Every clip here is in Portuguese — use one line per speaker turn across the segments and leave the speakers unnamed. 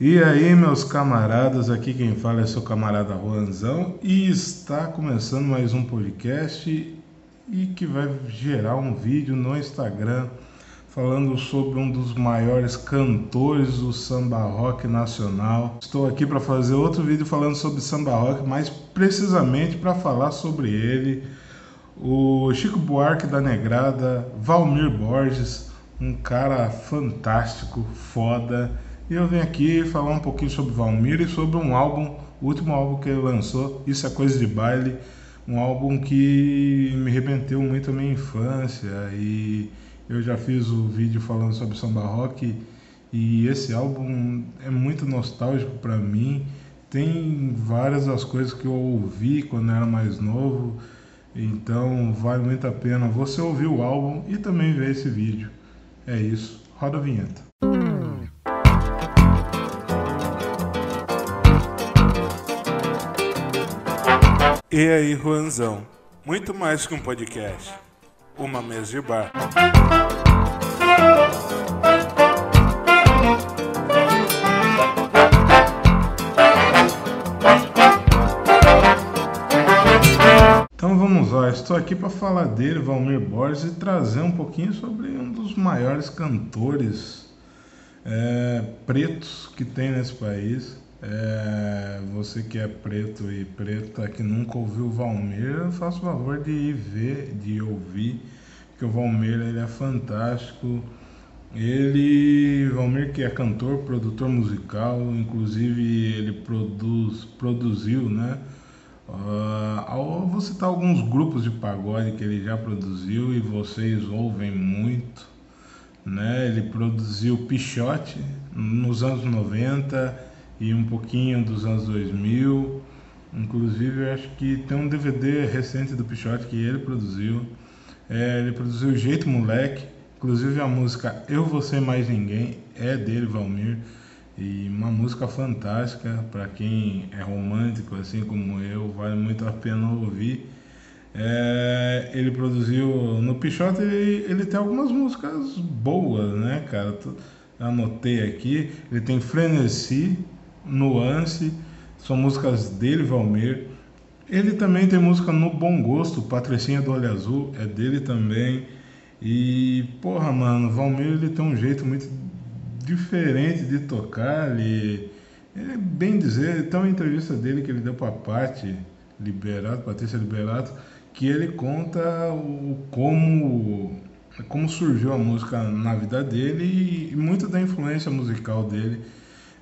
E aí, meus camaradas, aqui quem fala é seu camarada Juanzão e está começando mais um podcast e que vai gerar um vídeo no Instagram falando sobre um dos maiores cantores do samba rock nacional. Estou aqui para fazer outro vídeo falando sobre samba rock, mais precisamente para falar sobre ele, o Chico Buarque da Negrada, Valmir Borges, um cara fantástico, foda e eu venho aqui falar um pouquinho sobre Valmir e sobre um álbum, o último álbum que ele lançou, Isso é Coisa de Baile, um álbum que me arrebentou muito a minha infância e eu já fiz o vídeo falando sobre samba rock e esse álbum é muito nostálgico para mim. Tem várias das coisas que eu ouvi quando era mais novo, então vale muito a pena você ouvir o álbum e também ver esse vídeo. É isso, roda a vinheta. E aí, Juanzão? Muito mais que um podcast. Uma mesa de bar. Então vamos lá, estou aqui para falar dele, Valmir Borges, e trazer um pouquinho sobre um dos maiores cantores é, pretos que tem nesse país. É, você que é preto e preta que nunca ouviu o Valmir, faça o favor de ir ver, de ouvir, que o Valmir ele é fantástico. Ele, Valmir que é cantor, produtor musical, inclusive ele produz, produziu, né? Uh, vou citar alguns grupos de pagode que ele já produziu e vocês ouvem muito, né? Ele produziu Pichote nos anos 90, e um pouquinho dos anos 2000. Inclusive, eu acho que tem um DVD recente do Pichote que ele produziu. É, ele produziu Jeito Moleque, inclusive a música Eu Você Mais Ninguém é dele, Valmir. E uma música fantástica para quem é romântico, assim como eu, vale muito a pena ouvir. É, ele produziu no Pichote, ele, ele, tem algumas músicas boas, né, cara? Anotei aqui. Ele tem Frenesi, Nuance, são músicas dele, Valmir. Ele também tem música no Bom Gosto, Patricinha do Olho Azul, é dele também. E, porra, mano, Valmir ele tem um jeito muito diferente de tocar. Ele, ele bem dizer, tem uma entrevista dele que ele deu para a Paty Liberato, Patrícia Liberato, que ele conta o como como surgiu a música na vida dele e muito da influência musical dele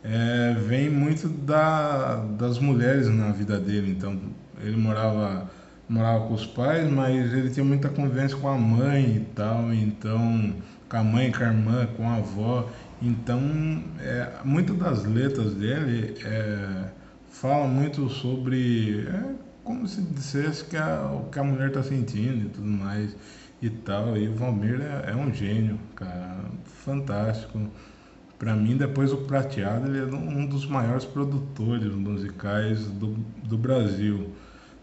é, vem muito da, das mulheres na vida dele. Então, ele morava, morava com os pais, mas ele tinha muita convivência com a mãe e tal. Então, com a mãe, com a irmã, com a avó. Então, é, muitas das letras dele é, falam muito sobre. É, como se dissesse que a, o que a mulher está sentindo e tudo mais e tal. E o Valmir é, é um gênio, cara, fantástico. Para mim, depois o Prateado, ele é um dos maiores produtores musicais do, do Brasil.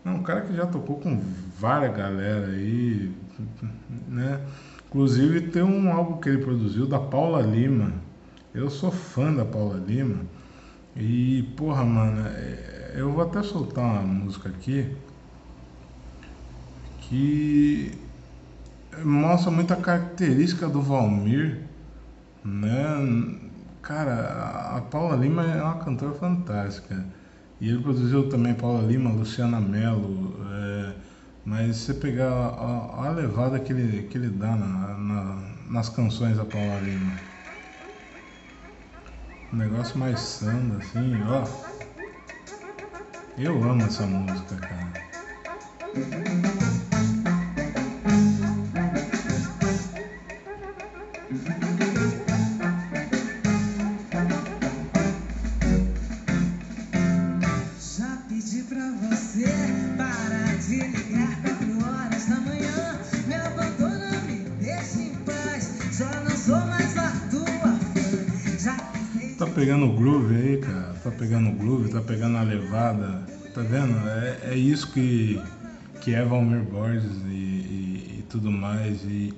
É um cara que já tocou com várias galera aí, né? Inclusive tem um álbum que ele produziu da Paula Lima. Eu sou fã da Paula Lima. E, porra, mano, é, eu vou até soltar uma música aqui que mostra muita característica do Valmir, né? Cara, a Paula Lima é uma cantora fantástica. E ele produziu também Paula Lima, Luciana Mello. É, mas se você pegar a, a, levada que ele, que ele dá na, na, nas canções da Paula Lima. Um negócio mais samba, assim, ó. Eu amo essa música, cara. Pegando o groove aí, cara. Tá pegando o groove, tá pegando a levada. Tá vendo? É, é isso que, que é Valmir Borges e, e, e tudo mais. E,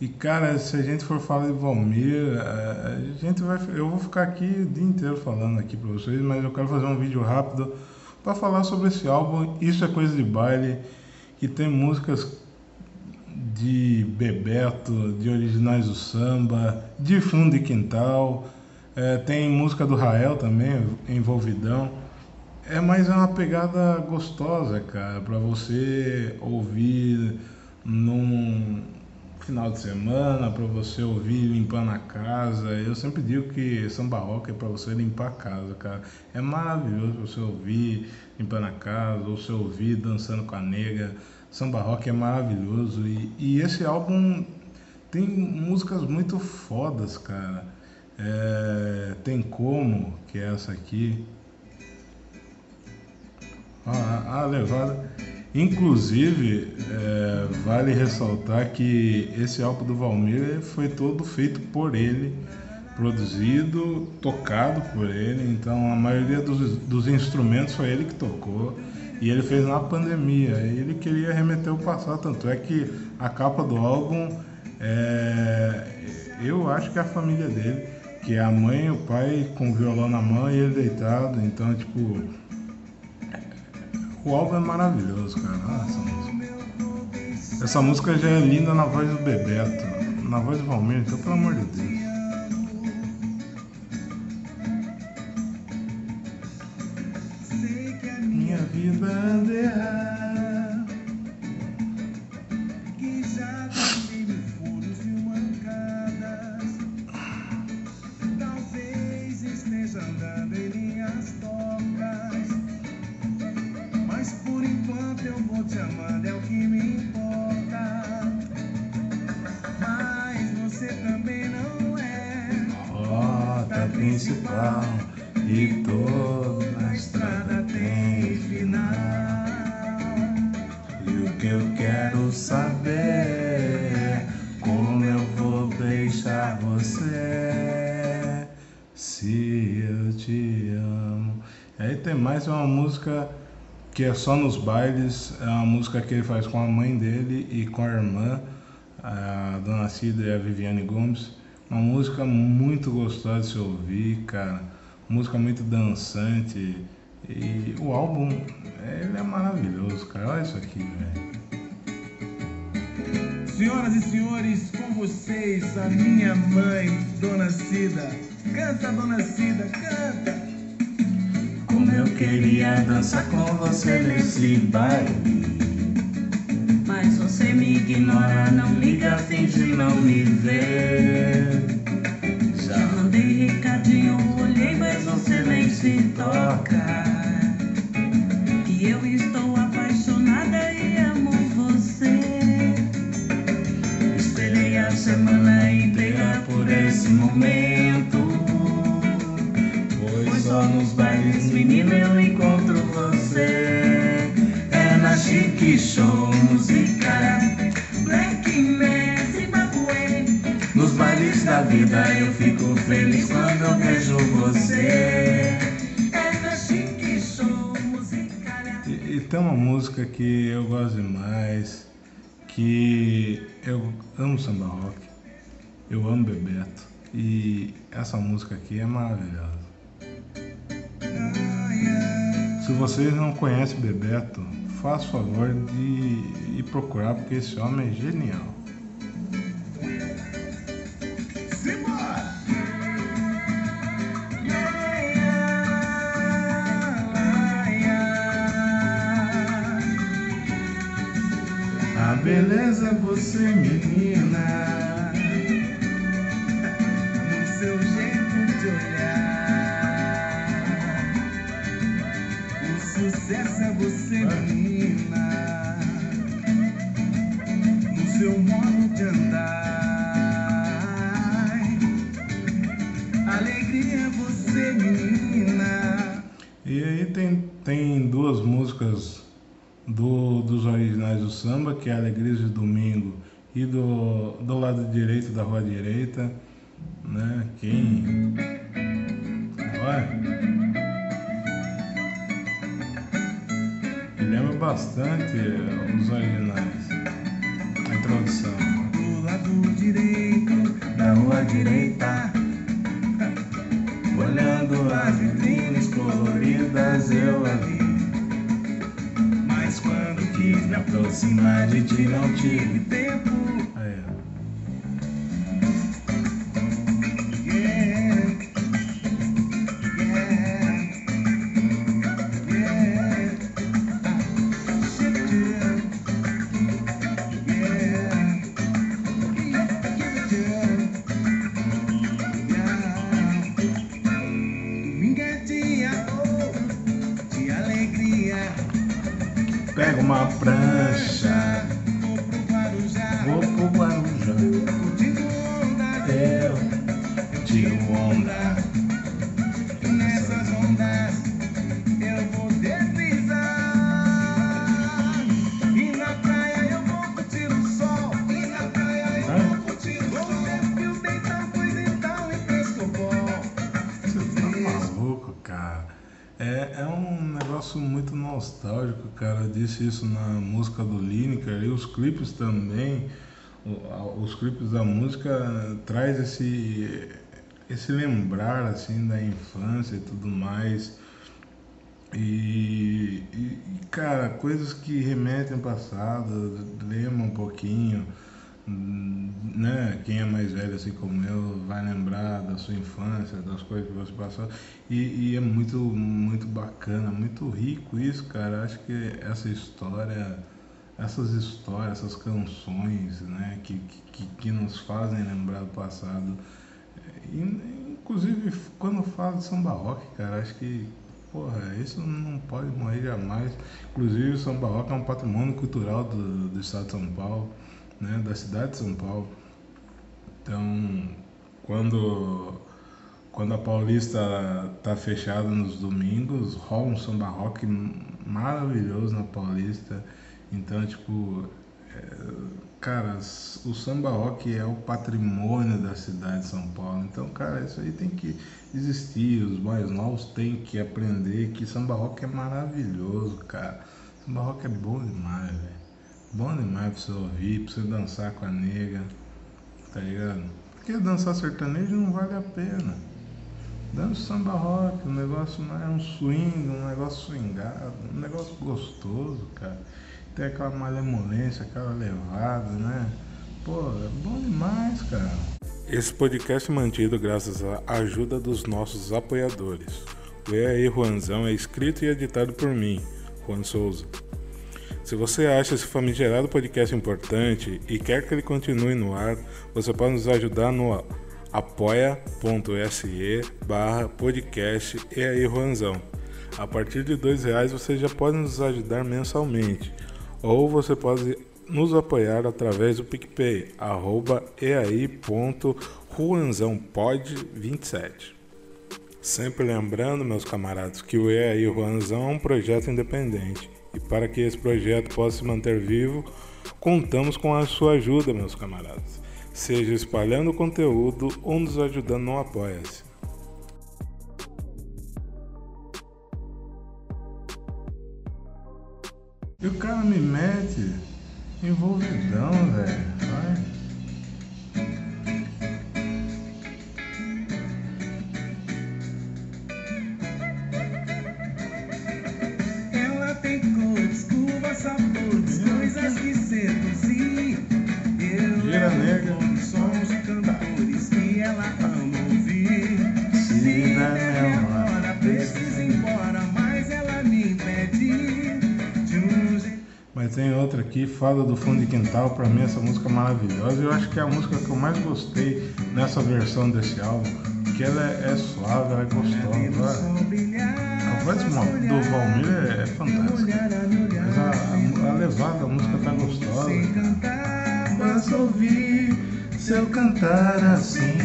E cara, se a gente for falar de Valmir, a gente vai, eu vou ficar aqui o dia inteiro falando aqui para vocês, mas eu quero fazer um vídeo rápido para falar sobre esse álbum. Isso é coisa de baile, que tem músicas de Bebeto, de originais do samba, de fundo e quintal, é, tem música do Rael também, envolvidão. É, mas é uma pegada gostosa, cara, para você ouvir num final de semana, para você ouvir limpando a casa. Eu sempre digo que samba rock é para você limpar a casa, cara. É maravilhoso você ouvir limpando a casa, ou você ouvir dançando com a nega. Samba rock é maravilhoso e, e esse álbum tem músicas muito fodas, cara. É, tem como, que essa aqui. Ah, a levada. Inclusive, é, vale ressaltar que esse álbum do Valmir foi todo feito por ele, produzido, tocado por ele. Então, a maioria dos, dos instrumentos foi ele que tocou. E ele fez na pandemia. Ele queria remeter o passado, tanto é que a capa do álbum é, eu acho que é a família dele, que é a mãe, o pai com o violão na mão e ele deitado. Então, tipo, o álbum é maravilhoso, cara. Nossa, música. Essa música já é linda na voz do Bebeto, na voz do Valmir, então pelo amor de Deus. Principal e toda a estrada tem final. E o que eu quero saber é como eu vou deixar você se eu te amo. Aí tem mais uma música que é só nos bailes, é uma música que ele faz com a mãe dele e com a irmã, a Dona Cida e a Viviane Gomes uma música muito gostosa de se ouvir, cara. Música muito dançante. E o álbum, ele é maravilhoso, cara. Olha isso aqui, velho.
Senhoras e senhores, com vocês, a minha mãe, Dona Cida. Canta, Dona Cida, canta.
Como eu queria dançar com você nesse baile. Você me ignora, não liga, finge não me ver. Já mandei recadinho, olhei, mas você nem se toca. Que eu estou apaixonada e amo você. Esperei a semana inteira por esse momento. Pois só nos bailes, menina, eu encontro você. Chique show da vida eu fico feliz quando eu vejo você. É chique show
E, e tem uma música que eu gosto demais, que eu amo samba rock, eu amo Bebeto, e essa música aqui é maravilhosa. Se vocês não conhecem Bebeto, faça favor de ir procurar, porque esse homem é genial.
beleza você, menina,
do, do lado direito da rua direita, né? Quem. Olha. Me lembra bastante os originais. A introdução.
Do lado direito
da rua direita. Olhando as vitrines coloridas eu a vi.
Mas quando quis me
Aproximar de ti não tive
tempo,
uma prancha, É, é um negócio muito nostálgico, cara. Eu disse isso na música do Lineker e os clipes também. Os clipes da música traz esse esse lembrar assim da infância e tudo mais. E, e, cara, coisas que remetem ao passado, lembram um pouquinho, né? Quem é mais velho assim como eu vai lembrar da sua infância, das coisas que você passou. E, e é muito, muito bacana, muito rico isso, cara. Acho que essa história, essas histórias, essas canções, né? Que, que, que nos fazem lembrar do passado. E, inclusive, quando fala de samba rock, cara, acho que, porra, isso não pode morrer jamais. Inclusive, o samba rock é um patrimônio cultural do, do estado de São Paulo, né, da cidade de São Paulo. Então, quando, quando a Paulista tá fechada nos domingos, rola um samba rock maravilhoso na Paulista. Então, tipo, Cara, o samba rock é o patrimônio da cidade de São Paulo. Então, cara, isso aí tem que existir. Os mais novos têm que aprender que samba rock é maravilhoso, cara. Samba rock é bom demais, velho. Bom demais pra você ouvir, pra você dançar com a nega. Tá ligado? Porque dançar sertanejo não vale a pena. Dança samba rock, um negócio é um swing, um negócio swingado, um negócio gostoso, cara tem aquela malemolência, aquela levada, né? Pô, é bom demais, cara. Esse podcast é mantido graças à ajuda dos nossos apoiadores. O E aí, Juanzão é escrito e editado por mim, Juan Souza. Se você acha esse famigerado podcast importante e quer que ele continue no ar, você pode nos ajudar no apoia.se barra podcast E aí, Juanzão. A partir de dois reais você já pode nos ajudar mensalmente ou você pode nos apoiar através do PicPay, arroba eai.ruanzãopod27. Sempre lembrando, meus camaradas, que o EAI Ruanzão é um projeto independente e para que esse projeto possa se manter vivo, contamos com a sua ajuda, meus camaradas. Seja espalhando conteúdo ou nos ajudando no Apoia-se. E o cara me mete envolvidão, velho. Aqui, Fada do Fundo de Quintal. Pra mim, essa música é maravilhosa. Eu acho que é a música que eu mais gostei nessa versão desse álbum. Porque ela é, é suave, ela é gostosa. A voz do Val- do Valmir é, é fantástica. Mas a, a, a levada da música tá gostosa.
Posso ouvir seu cantar assim,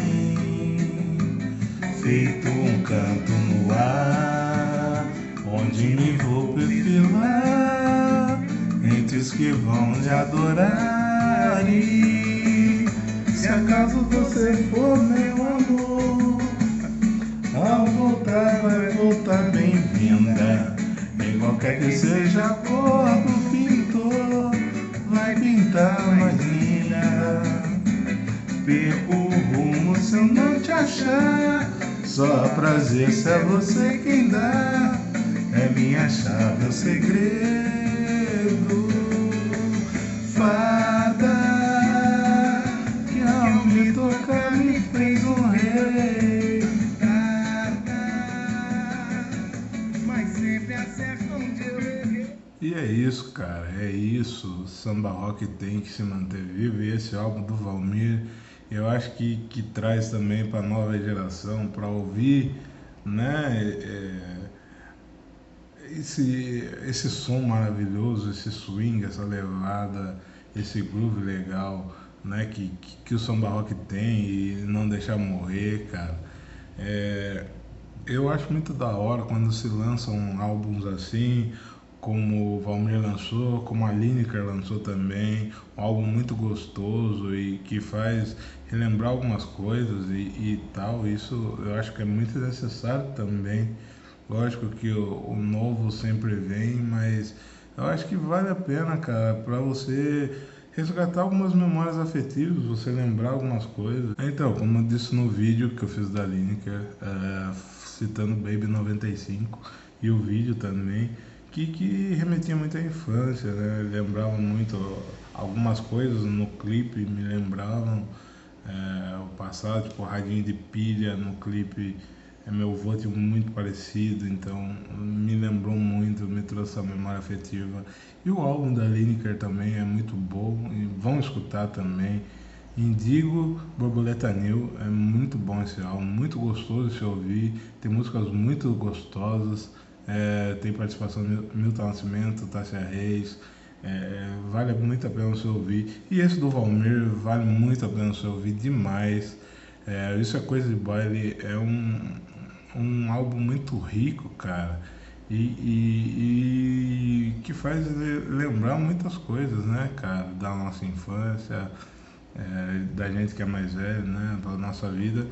feito um canto no ar, onde me vou perfilar os que vão lhe adorar. E se acaso você for meu amor, ao voltar vai voltar bem-vinda. Em qualquer que seja a cor do pintor, vai pintar mais linda.
se eu não te achar. Só prazer se é você quem dá. É minha chave, é o segredo. Me fez um rei.
Eu errei.
E é isso, cara, é isso. Samba rock tem que se manter vivo. E esse álbum do Valmir, eu acho que, que traz também para nova geração, para ouvir, né? é, esse, esse som maravilhoso, esse swing, essa levada, esse groove legal, né? Que, que, que o samba rock tem e não deixar morrer, cara. É, eu acho muito da hora quando se lançam álbuns assim, como o Valmir lançou, como a Lineker lançou também, um álbum muito gostoso e que faz relembrar algumas coisas e, e tal. Isso eu acho que é muito necessário também. Lógico que o, o novo sempre vem, mas eu acho que vale a pena, cara, para você resgatar algumas memórias afetivas, você lembrar algumas coisas. Então, como eu disse no vídeo que eu fiz da Lineker, é, citando Baby 95 e o vídeo também, que, que remetia muito à infância, né? Lembrava muito algumas coisas no clipe, me lembravam é, o passado, tipo radinho de pilha no clipe. É, meu avô tinha muito parecido, então me lembrou muito, trouxe a memória afetiva. E o álbum da Lineker também é muito bom, e vão escutar também. Indigo Borboleta New é muito bom esse álbum, muito gostoso de se ouvir, tem músicas muito gostosas, é, tem participação de Milton Nascimento, Tássia Reis, é, vale muito a pena você ouvir. E esse do Valmir vale muito a pena você ouvir demais. É, isso é coisa de baile, é um, um álbum muito rico, cara. E, e, e que faz lembrar muitas coisas, né, cara, da nossa infância, é, da gente que é mais velho, né, da nossa vida.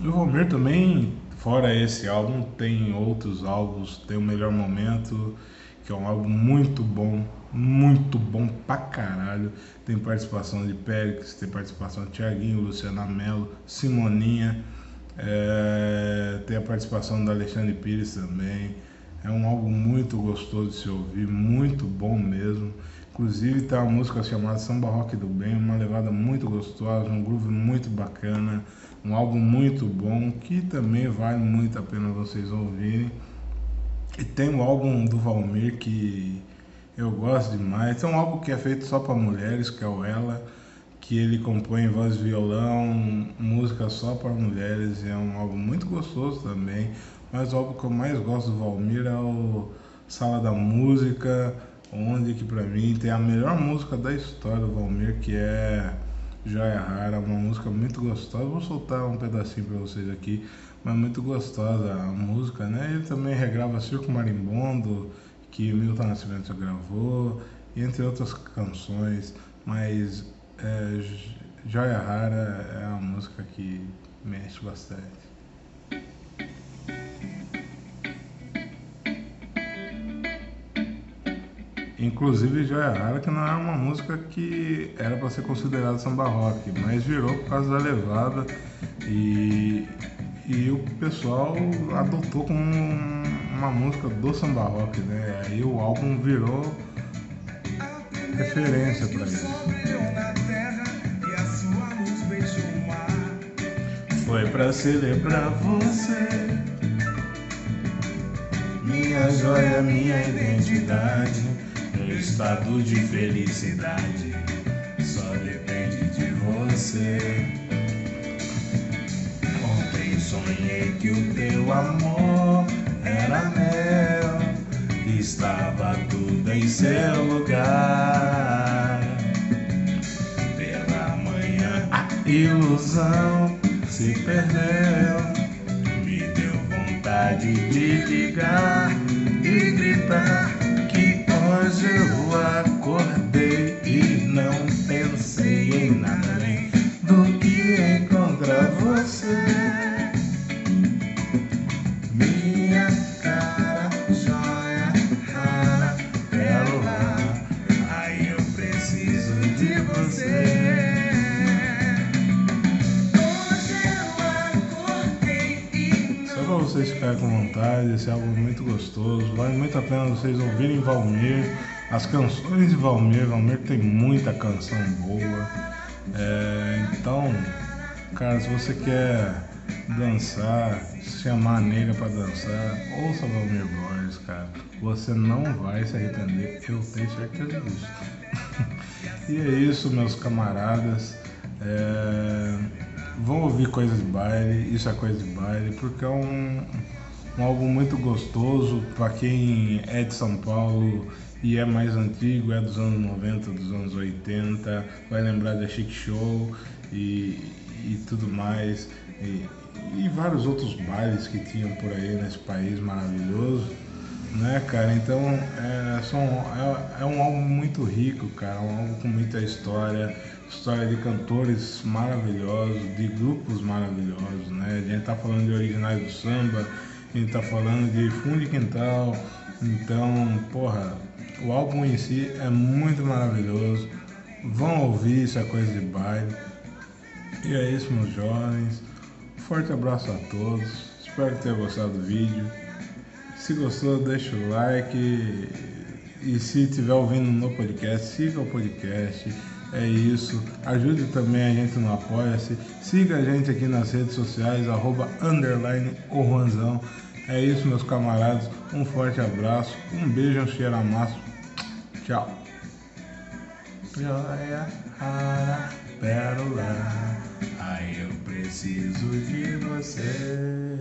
E o Valmir também, fora esse álbum, tem outros álbuns, tem o Melhor Momento, que é um álbum muito bom, muito bom pra caralho. Tem participação de Périx, tem participação de Thiaguinho, Luciana Mello, Simoninha, é, tem a participação da Alexandre Pires também. É um álbum muito gostoso de se ouvir, muito bom mesmo. Inclusive tem uma música chamada Samba Rock do Bem, uma levada muito gostosa, um groove muito bacana, um álbum muito bom que também vale muito a pena vocês ouvirem. E tem um álbum do Valmir que eu gosto demais. É um álbum que é feito só para mulheres, que é o Ela, que ele compõe voz e violão, música só para mulheres. É um álbum muito gostoso também. Mas o álbum que eu mais gosto do Valmir é o Sala da Música, onde que para mim tem a melhor música da história do Valmir, que é Joia Rara, uma música muito gostosa. Vou soltar um pedacinho para vocês aqui, mas muito gostosa a música, né? Ele também regrava Circo Marimbondo, que Milton Nascimento gravou, entre outras canções, mas é, Joia Rara é uma música que mexe bastante. Inclusive Joia Rara, que não é uma música que era para ser considerada samba rock, mas virou por causa da levada e, e o pessoal adotou como uma música do samba rock, né? Aí o álbum virou referência para isso. Foi pra celebrar você, minha joia, minha identidade, meu estado de felicidade só depende de você. Ontem sonhei que o teu amor era mel, estava tudo em seu lugar. Pela manhã a ilusão se perdeu. Me deu vontade de ligar e gritar que hoje eu acordei e não pensei em nada além do que encontrar você. Vai com vontade, esse álbum é muito gostoso. Vale muito a pena vocês ouvirem Valmir, as canções de Valmir. Valmir tem muita canção boa. É, então, cara, se você quer dançar, chamar a nega pra dançar, ouça Valmir Borges, cara. Você não vai se arrepender, eu tenho certeza disso. e é isso, meus camaradas. É, vão ouvir coisas de baile, isso é coisa de baile, porque é um, um álbum muito gostoso para quem é de São Paulo e é mais antigo, é dos anos 90, dos anos 80, vai lembrar da Chic Show e, e tudo mais. E, e vários outros bailes que tinham por aí nesse país maravilhoso, né, cara? Então é, são, é, é um álbum muito rico, cara, um álbum com muita história, história de cantores maravilhosos, de grupos maravilhosos, né? A gente tá falando de originais do samba, a gente tá falando de fundo de quintal, então, porra, o álbum em si é muito maravilhoso. Vão ouvir, isso é coisa de baile. E é isso, meus jovens. Forte abraço a todos. Espero que tenham gostado do vídeo. Se gostou, deixa o like. E se estiver ouvindo no podcast, siga o podcast. É isso. Ajude também a gente no Apoia-se. Siga a gente aqui nas redes sociais, arroba underline o Juanzão. É isso, meus camaradas. Um forte abraço. Um beijo, um cheiro amasso. Tchau. Joia, rara, pérola. Ai, eu preciso de você.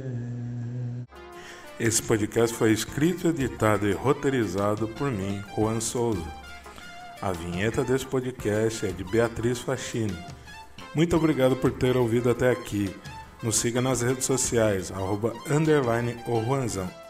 Esse podcast foi escrito, editado e roteirizado por mim, Juan Souza. A vinheta desse podcast é de Beatriz Fachini. Muito obrigado por ter ouvido até aqui. Nos siga nas redes sociais, arroba underline Juanzão.